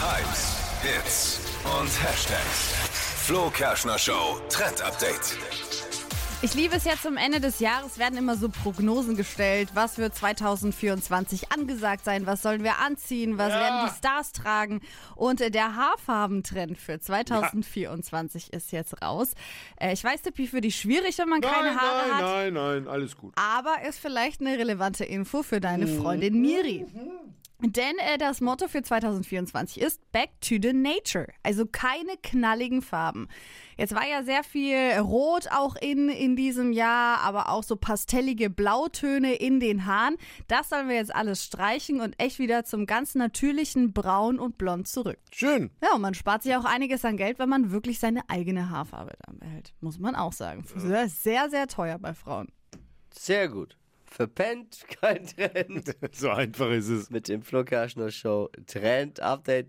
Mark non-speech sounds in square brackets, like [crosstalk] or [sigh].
Hypes, Hits und Hashtags. Flo Kerschner Show Trend Update. Ich liebe es ja zum Ende des Jahres werden immer so Prognosen gestellt. Was wird 2024 angesagt sein? Was sollen wir anziehen? Was Ja. werden die Stars tragen? Und äh, der Haarfarbentrend für 2024 ist jetzt raus. Äh, ich weiß, Tippi, für dich schwierig, wenn man keine nein, Haare nein, hat. nein, nein, alles gut. Aber ist vielleicht eine relevante Info für deine Mhm. Freundin Miri. Denn äh, das Motto für 2024 ist Back to the Nature. Also keine knalligen Farben. Jetzt war ja sehr viel Rot auch in, in diesem Jahr, aber auch so pastellige Blautöne in den Haaren. Das sollen wir jetzt alles streichen und echt wieder zum ganz natürlichen Braun und Blond zurück. Schön. Ja, und man spart sich auch einiges an Geld, wenn man wirklich seine eigene Haarfarbe dann behält. Muss man auch sagen. Sehr, sehr, sehr teuer bei Frauen. Sehr gut. Verpennt, kein Trend. [laughs] So einfach ist es. Mit dem Flo Kerschner Show Trend Update.